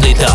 d'État.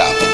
Tap.